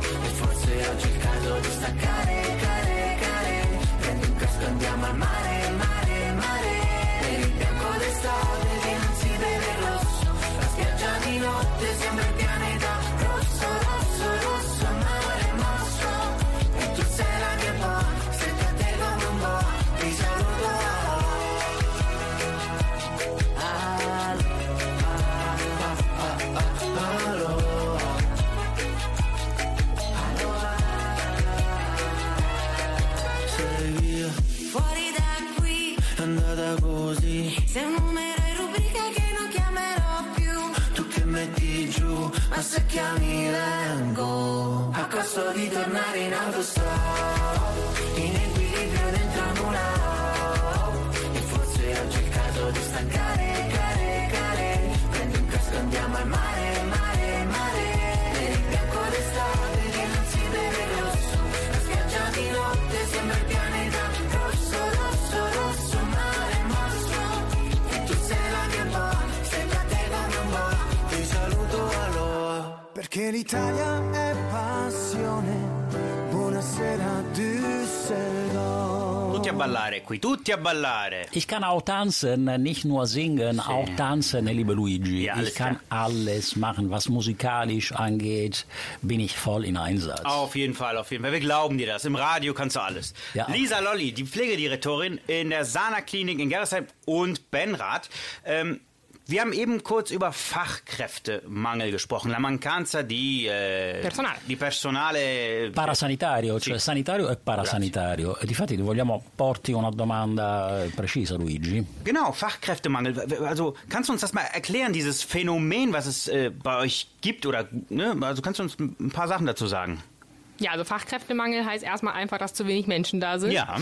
e forse oggi è il caso di staccare care care. Prendi un casco andiamo al mare mare mare. Per il bianco d'estate che non si vede rosso. La spiaggia di notte sembra ma se chiami vengo. A costo di tornare in autostop Perché l'Italia è passione. Buonasera Düsseldorf. Tutti a ballare qui, tutti a ballare. Ich kann auch tanzen, nicht nur singen, auch tanzen, liebe Luigi. Ja, ich kann alles machen, was musikalisch angeht, bin ich voll in Einsatz. Auf jeden Fall, auf jeden Fall. Wir glauben dir das. Im Radio kannst du alles. Ja. Lisa Lolli, die Pflegedirektorin in der Sana-Klinik in Gerresheim und Benrath. Ähm, wir haben eben kurz über Fachkräftemangel gesprochen. La mancanza di, eh, Personale. di personale. Parasanitario, Sì. cioè sanitario e parasanitario. E difatti vogliamo porti una domanda eh, precisa, Luigi. Genau, Fachkräftemangel. Also kannst du uns das mal erklären, dieses Phänomen, was es äh, bei euch gibt? Oder ne? also kannst du uns ein paar Sachen dazu sagen? Ja, also Fachkräftemangel heißt erstmal einfach, dass zu wenig Menschen da sind. Ja.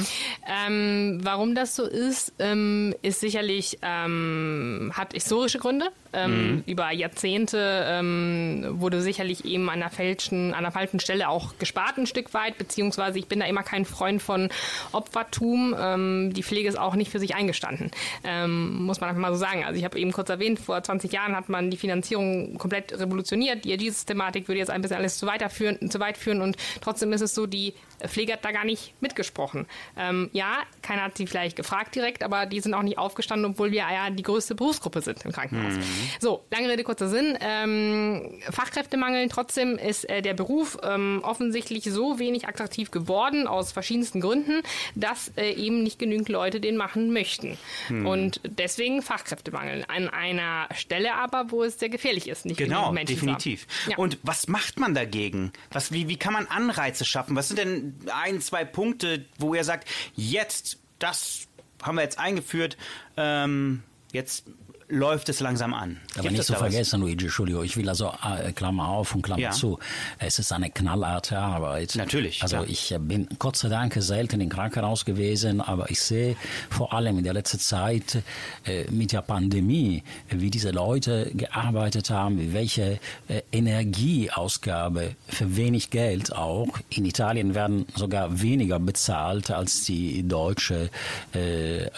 Ähm, warum das so ist, ähm, ist sicherlich, ähm, hat historische Gründe. Ähm, Über Jahrzehnte ähm, wurde sicherlich eben an der, falschen, an der falschen Stelle auch gespart ein Stück weit, beziehungsweise ich bin da immer kein Freund von Opfertum. Ähm, die Pflege ist auch nicht für sich eingestanden, muss man einfach mal so sagen. Also ich habe eben kurz erwähnt, vor 20 Jahren hat man die Finanzierung komplett revolutioniert. Die ERG-Systematik würde jetzt ein bisschen alles zu, weiterführen, zu weit führen und trotzdem ist es so, die Pflege hat da gar nicht mitgesprochen. Ähm, ja, keiner hat sie vielleicht gefragt direkt, aber die sind auch nicht aufgestanden, obwohl wir ja die größte Berufsgruppe sind im Krankenhaus. So, lange Rede, kurzer Sinn. Ähm, Fachkräftemangel, trotzdem ist äh, der Beruf ähm, offensichtlich so wenig attraktiv geworden, aus verschiedensten Gründen, dass äh, eben nicht genügend Leute den machen möchten. Und deswegen Fachkräftemangel. An einer Stelle aber, wo es sehr gefährlich ist, nicht Genau, Menschen definitiv. Ja. Und was macht man dagegen? Was, wie, wie kann man Anreize schaffen? Was sind denn ein, zwei Punkte, wo ihr sagt, jetzt, das haben wir jetzt eingeführt, ähm, jetzt läuft es langsam an? Aber Gibt nicht zu da was? vergessen, Luigi, Entschuldigung, ich will also äh, Klammer auf und Klammer Ja. zu. Es ist eine knallharte Arbeit. Natürlich, Also klar. ich bin Gott sei Dank selten im Krankenhaus gewesen, aber ich sehe vor allem in der letzten Zeit äh, mit der Pandemie, wie diese Leute gearbeitet haben, welche äh, Energieausgabe für wenig Geld auch. In Italien werden sogar weniger bezahlt als die deutsche äh, äh,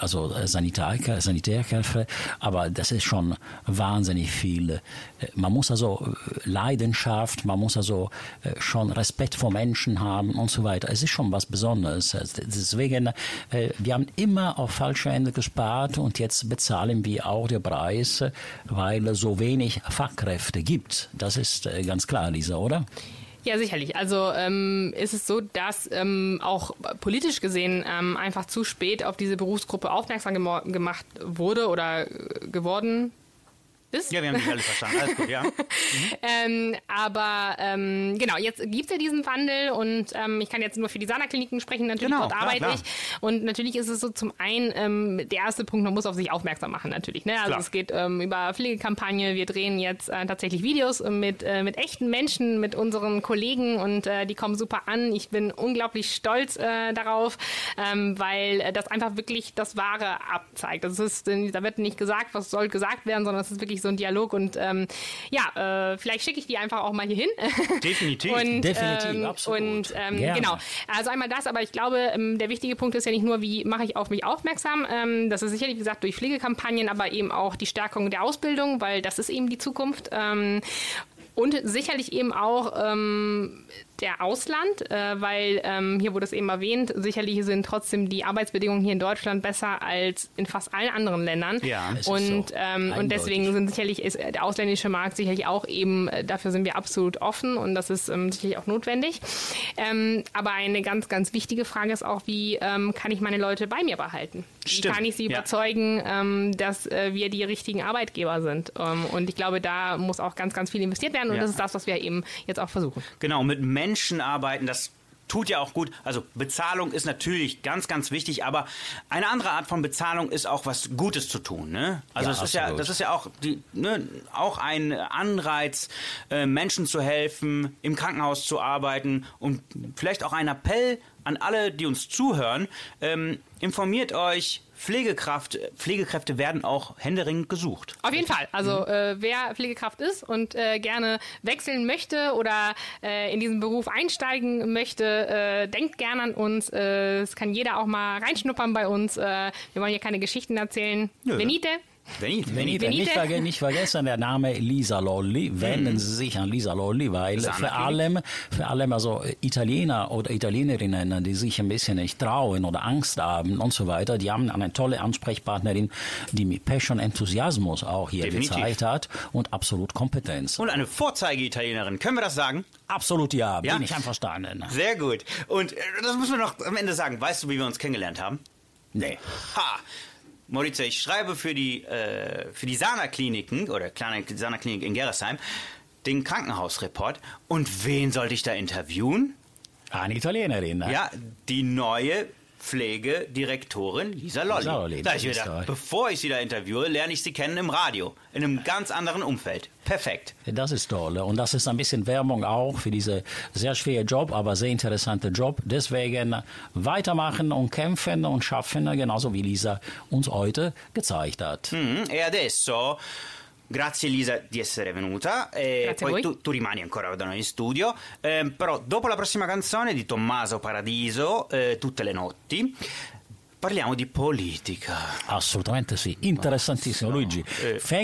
also Sanitärkräfte, aber das ist schon wahnsinnig viel. Äh, Man muss also äh, Leidenschaft, man muss also äh, schon Respekt vor Menschen haben und so weiter. Es ist schon was Besonderes. Deswegen, wir haben immer auf falsche Ende gespart und jetzt bezahlen wir auch den Preis, weil es so wenig Fachkräfte gibt. Das ist ganz klar, Lisa, oder? Ja, sicherlich. Also ähm, ist es so, dass ähm, auch politisch gesehen ähm, einfach zu spät auf diese Berufsgruppe aufmerksam gemacht wurde oder äh, geworden ist. Ja, wir haben dich alles verstanden. Alles gut, ja. Ähm, aber ähm, genau, jetzt gibt es ja diesen Wandel und ähm, ich kann jetzt nur für die Sana-Kliniken sprechen, natürlich Genau, dort klar, arbeite klar. ich. Und natürlich ist es so zum einen ähm, der erste Punkt, man muss auf sich aufmerksam machen natürlich. Ne? Also Klar. es geht ähm, über Pflegekampagne, wir drehen jetzt äh, tatsächlich Videos mit, äh, mit echten Menschen, mit unseren Kollegen und äh, die kommen super an. Ich bin unglaublich stolz äh, darauf, ähm, weil äh, das einfach wirklich das Wahre abzeigt. Das ist, äh, da wird nicht gesagt, was soll gesagt werden, sondern es ist wirklich so ein Dialog und ähm, ja, äh, vielleicht schicke ich die einfach auch mal hier hin. Definitiv. Und, Definitiv, ähm, absolut. Und ähm, Gerne. genau, also einmal das, aber ich glaube, ähm, der wichtige Punkt ist ja nicht nur, wie mache ich auf mich aufmerksam. Ähm, das ist sicherlich, wie gesagt, durch Pflegekampagnen, aber eben auch die Stärkung der Ausbildung, weil das ist eben die Zukunft. Ähm, und sicherlich eben auch ähm, der Ausland, äh, weil ähm, hier wurde es eben erwähnt, sicherlich sind trotzdem die Arbeitsbedingungen hier in Deutschland besser als in fast allen anderen Ländern. Ja, es ist und, so. ähm, und deswegen sind sicherlich ist der ausländische Markt sicherlich auch eben, äh, dafür sind wir absolut offen und das ist ähm, sicherlich auch notwendig. Ähm, aber eine ganz, ganz wichtige Frage ist auch, wie ähm, kann ich meine Leute bei mir behalten? Wie Stimmt, kann ich sie ja. überzeugen, ähm, dass äh, wir die richtigen Arbeitgeber sind? Ähm, und ich glaube, da muss auch ganz, ganz viel investiert werden und Ja. das ist das, was wir eben jetzt auch versuchen. Genau, mit Menschen arbeiten, das tut ja auch gut. Also Bezahlung ist natürlich ganz, ganz wichtig, aber eine andere Art von Bezahlung ist auch was Gutes zu tun. Ne? Also Ja, es ist ja, das ist ja auch, die, ne, auch ein Anreiz, äh, Menschen zu helfen, im Krankenhaus zu arbeiten und vielleicht auch ein Appell an alle, die uns zuhören. Ähm, informiert euch, Pflegekraft, Pflegekräfte werden auch händeringend gesucht. Auf jeden Fall. Also äh, wer Pflegekraft ist und äh, gerne wechseln möchte oder äh, in diesen Beruf einsteigen möchte, äh, denkt gerne an uns. Äh, Es kann jeder auch mal reinschnuppern bei uns. Äh, wir wollen hier keine Geschichten erzählen. Nö. Venite. Venite, Venite, Venite. Nicht, verge nicht vergessen, der Name Lisa Lolli. Wenden Sie sich an Lisa Lolli, weil Sana vor allem, vor allem also äh, Italiener oder Italienerinnen, die sich ein bisschen nicht trauen oder Angst haben und so weiter, die haben eine tolle Ansprechpartnerin, die mit Passion, Enthusiasmus auch hier Definitiv. gezeigt hat und absolut Kompetenz. Und eine Vorzeige-Italienerin, können wir das sagen? Absolut ja, Ja? bin ich einverstanden. Sehr gut. Und äh, das müssen wir noch am Ende sagen. Weißt du, wie wir uns kennengelernt haben? Nee. Ha! Maurizio, ich schreibe für die, äh, für die Sana-Kliniken oder kleine Sana-Klinik in Gerresheim den Krankenhausreport. Und wen sollte ich da interviewen? Eine Italienerin. ne? Ja, die neue Pflegedirektorin Lisa Lolli. Lisa Lolli, da ich mir ist gedacht, bevor ich sie da interviewe, lerne ich sie kennen im Radio. In einem ganz anderen Umfeld. Perfekt. Das ist toll. Und das ist ein bisschen Werbung auch für diese sehr schwere Job, aber sehr interessante Job. Deswegen weitermachen und kämpfen und schaffen, genauso wie Lisa uns heute gezeigt hat. Mm, e adesso, grazie Elisa di essere venuta. E Grazie a poi voi. tu, tu rimani ancora da noi in studio. Eh, però dopo la prossima canzone di Tommaso Paradiso, eh, Tutte le notti, parliamo di politica. Absolutamente sì, interessantissimo Luigi.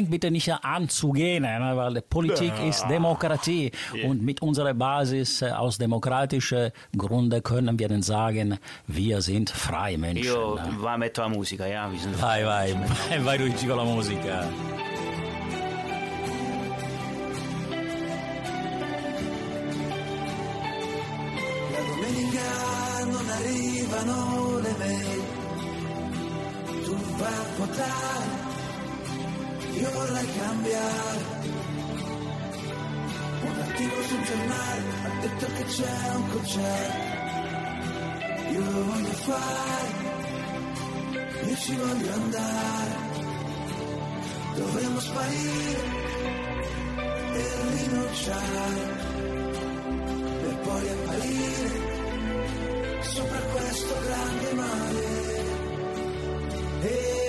Bitte nicht an zu gehen, ne, weil Politik ist Demokratie und mit unserer Basis aus demokratischen Gründen können wir dann sagen, wir sind freie Menschen. Io va, metto la musica, ja? Vai, vai, vai Luigi con la musica. Domenica non arrivano le mail, tu vai a votare, io vorrei cambiare. Un articolo sul giornale ha detto che c'è un concerto, io lo voglio fare, io ci voglio andare. dovremmo sparire e rinunciare per poi apparire sopra questo grande mare. E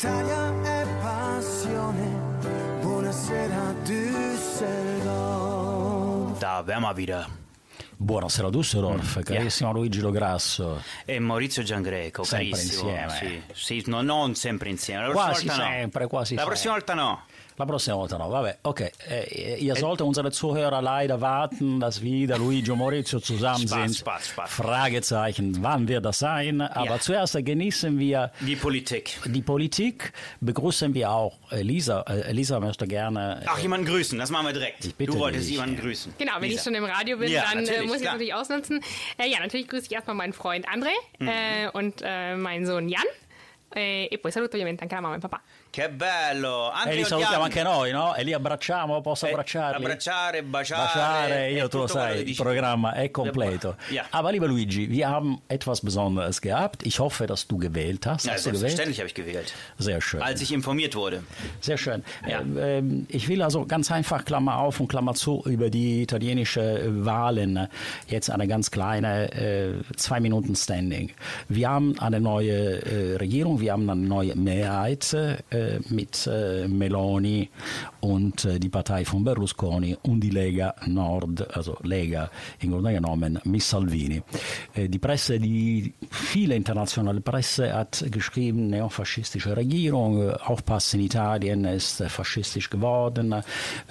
l'Italia è passione. Buonasera Düsseldorf. Da wären wir wieder. Buonasera Düsseldorf, carissimo Luigi Lograsso. E Maurizio Giangreco, Sempre carissimo. insieme. Sì, sì, no, non sempre insieme. La Quasi volta no. sempre, quasi La prossima volta no. La prossima volta no, vabbè, okay. Äh, ihr sollte unsere Zuhörer leider warten, dass wieder Luigi und Maurizio zusammen Spaß, sind. Spaß, Spaß. Fragezeichen, wann wird das sein? Aber Ja. zuerst genießen wir Die Politik. die Politik, begrüßen wir auch Elisa. Äh, Elisa möchte gerne... Ach, jemanden grüßen, das machen wir direkt. Ich bitte du wolltest dich. jemanden grüßen. Genau, wenn Lisa. ich schon im Radio bin, Ja, dann äh, muss ich klar. das natürlich ausnutzen. Äh, ja, natürlich grüße ich erstmal meinen Freund André Mhm. äh, und äh, meinen Sohn Jan. E poi saluto ovviamente anche la mamma e papà. Che bello! Anche E li salutiamo ti anche noi, no? E li abbracciamo, posso Eh, abbracciarli? abbracciare, baciare, Baciare, e io, du tutto quello sai, il Programm tu. ist completo. Ja. Aber lieber Luigi, wir haben etwas Besonderes gehabt. Ich hoffe, dass du gewählt hast. Ja, hast selbstverständlich habe ich gewählt. Sehr schön. Als ich informiert wurde. Sehr schön. Ja. Äh, ähm, ich will also ganz einfach Klammer auf und Klammer zu über die italienische Wahlen jetzt eine ganz kleine äh, zwei Minuten Standing. Wir haben eine neue äh, Regierung, wir haben eine neue Mehrheit äh, mit äh, Meloni und äh, die Partei von Berlusconi und die Lega Nord, also Lega in Grunde genommen mit Salvini. Äh, die Presse, die viele internationale Presse hat geschrieben, neofaschistische Regierung, äh, aufpassen, Italien ist äh, faschistisch geworden, äh,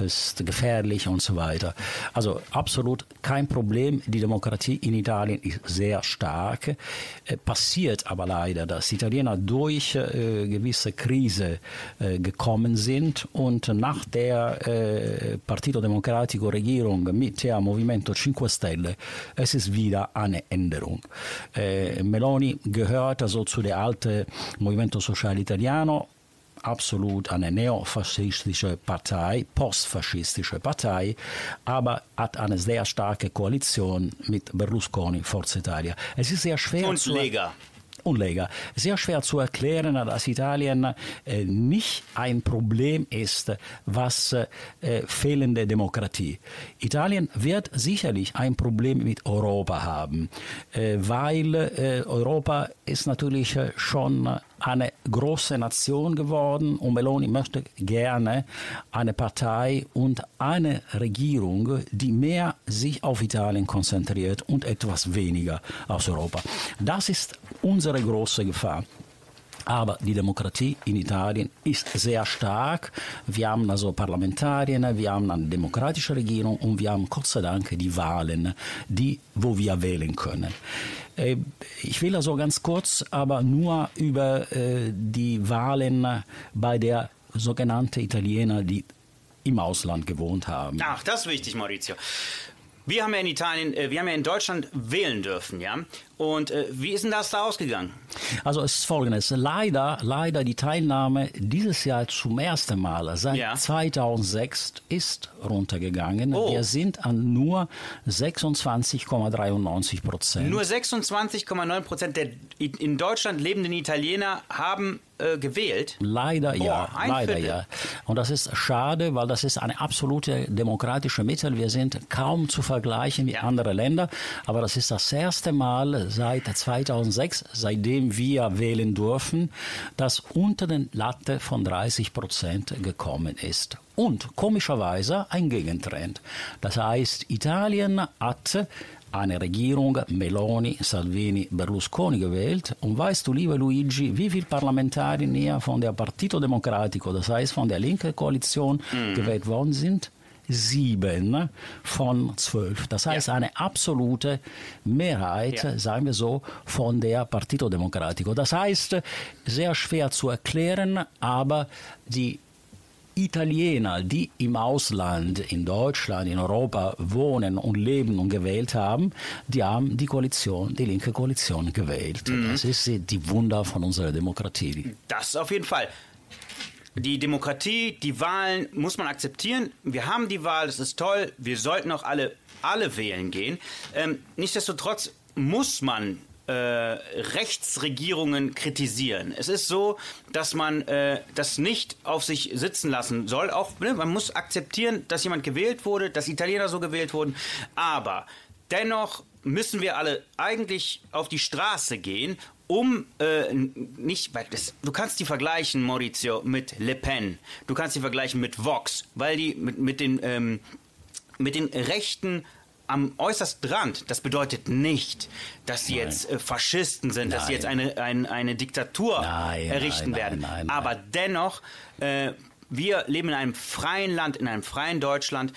ist gefährlich und so weiter. Also absolut kein Problem. Die Demokratie in Italien ist sehr stark. Äh, passiert aber leider, dass Italiener durch äh, gewisse Krise äh, gekommen sind und nach der äh, Partito Democratico Regierung mit der Movimento 5 Stelle es ist wieder eine Änderung. Äh, Meloni gehört also zu der alten Movimento Sociale Italiano absolut eine neofaschistische Partei, postfaschistische Partei, aber hat eine sehr starke Koalition mit Berlusconi, Forza Italia. Es ist sehr schwer Und zu Lega. Lega. Sehr schwer zu erklären, dass Italien äh, nicht ein Problem ist, was äh, fehlende Demokratie. Italien wird sicherlich ein Problem mit Europa haben, äh, weil Europa ist natürlich schon eine große Nation geworden und Meloni möchte gerne eine Partei und eine Regierung, die mehr sich auf Italien konzentriert und etwas weniger auf Europa. Das ist unsere große Gefahr. Aber die Demokratie in Italien ist sehr stark. Wir haben also Parlamentarier, wir haben eine demokratische Regierung und wir haben Gott sei Dank die Wahlen, die, wo wir wählen können. Äh, ich will also ganz kurz aber nur über äh, die Wahlen bei der sogenannten Italiener, die im Ausland gewohnt haben. Ach, das ist wichtig, Maurizio. Wir haben ja in Italien, äh, wir haben ja in Deutschland wählen dürfen, ja. Und äh, wie ist denn das da ausgegangen? Also es ist folgendes. Leider, leider die Teilnahme dieses Jahr zum ersten Mal seit ja. 2006 ist runtergegangen. Oh. Wir sind an nur 26,93 Prozent. Nur 26,9 Prozent der in Deutschland lebenden Italiener haben äh, gewählt? Leider oh, ja, leider Viertel. ja. Und das ist schade, weil das ist eine absolute demokratische Mittel. Wir sind kaum zu vergleichen mit ja. anderen Ländern, aber das ist das erste Mal seit 2006, seitdem wir wählen dürfen, dass unter den Latte von 30 Prozent gekommen ist. Und komischerweise ein Gegentrend. Das heißt, Italien hat eine Regierung Meloni, Salvini, Berlusconi gewählt. Und weißt du, lieber Luigi, wie viele Parlamentarier von der Partito Democratico, das heißt von der linken Koalition, mhm. gewählt worden sind? Sieben von zwölf. Das heißt ja. eine absolute Mehrheit, ja. sagen wir so, von der Partito Democratico. Das heißt, sehr schwer zu erklären, aber die Italiener, die im Ausland, in Deutschland, in Europa wohnen und leben und gewählt haben, die haben die Koalition, die linke Koalition gewählt. Mhm. Das ist die Wunder von unserer Demokratie. Das auf jeden Fall. Die Demokratie, die Wahlen muss man akzeptieren. Wir haben die Wahl, das ist toll. Wir sollten auch alle, alle wählen gehen. Ähm, nichtsdestotrotz muss man äh, Rechtsregierungen kritisieren. Es ist so, dass man äh, das nicht auf sich sitzen lassen soll. Auch ne, man muss akzeptieren, dass jemand gewählt wurde, dass Italiener so gewählt wurden. Aber dennoch müssen wir alle eigentlich auf die Straße gehen um äh, nicht, weil das, du kannst die vergleichen, Maurizio, mit Le Pen. Du kannst die vergleichen mit Vox, weil die mit, mit den ähm, mit den Rechten am äußersten Rand. Das bedeutet nicht, dass sie nein. jetzt äh, Faschisten sind, nein. dass sie jetzt eine, ein, eine Diktatur nein, errichten werden. Aber dennoch äh, wir leben in einem freien Land, in einem freien Deutschland.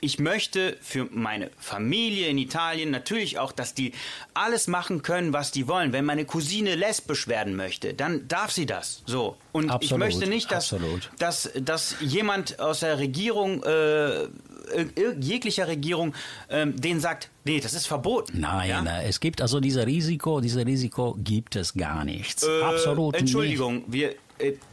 ich möchte für meine Familie in Italien natürlich auch, dass die alles machen können, was die wollen. Wenn meine Cousine lesbisch werden möchte, dann darf sie das. So. Und absolut, ich möchte nicht, dass, dass, dass jemand aus der Regierung äh, jeglicher Regierung ähm, denen sagt, nee, das ist verboten. Nein, ja? es gibt also dieses Risiko, dieses Risiko gibt es gar nichts. Äh, Absolut Entschuldigung, nicht. wir äh,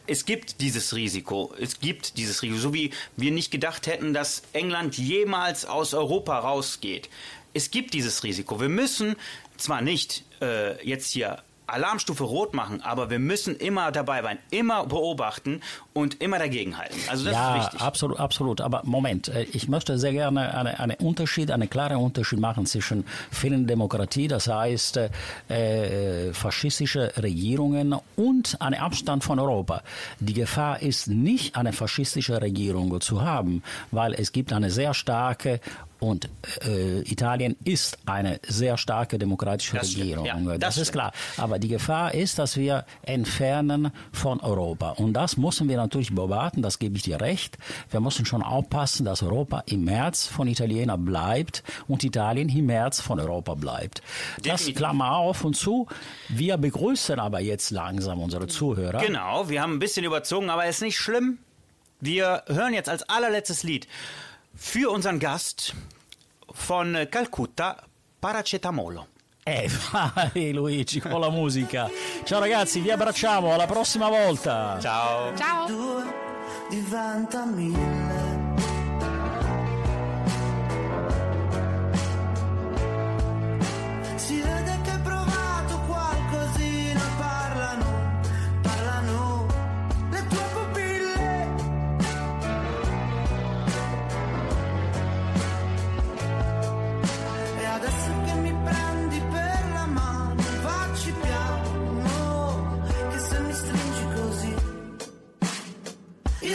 es gibt dieses Risiko. Es gibt dieses Risiko. So wie wir nicht gedacht hätten, dass England jemals aus Europa rausgeht. Es gibt dieses Risiko. Wir müssen zwar nicht äh, jetzt hier Alarmstufe rot machen, aber wir müssen immer dabei sein, immer beobachten und immer dagegenhalten. Also das ja, ist wichtig. absolut, absolut. Aber Moment, äh, ich möchte sehr gerne einen eine Unterschied, einen klaren Unterschied machen zwischen vielen Demokratie, das heißt äh, äh, faschistische Regierungen und einen Abstand von Europa. Die Gefahr ist nicht eine faschistische Regierung zu haben, weil es gibt eine sehr starke und äh, Italien ist eine sehr starke demokratische das Regierung. Ja, das, das ist klar. Aber die Gefahr ist, dass wir entfernen von Europa. Und das müssen wir natürlich beobachten, das gebe ich dir recht. Wir müssen schon aufpassen, dass Europa im März von Italienern bleibt und Italien im März von Europa bleibt. Definitiv. Das Klammer auf und zu. Wir begrüßen aber jetzt langsam unsere Zuhörer. Genau, wir haben ein bisschen überzogen, aber ist nicht schlimm. Wir hören jetzt als allerletztes Lied für unseren Gast von Calcutta, Paracetamolo. Eh, vai Luigi con la musica. Ciao ragazzi, vi abbracciamo, alla prossima volta. Ciao. Ciao. Due diventa mille.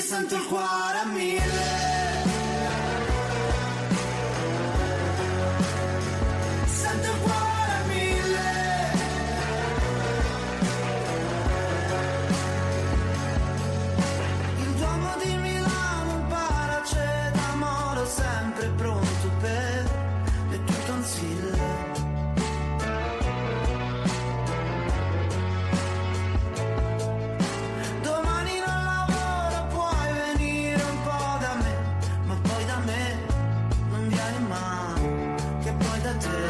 santo il cuore che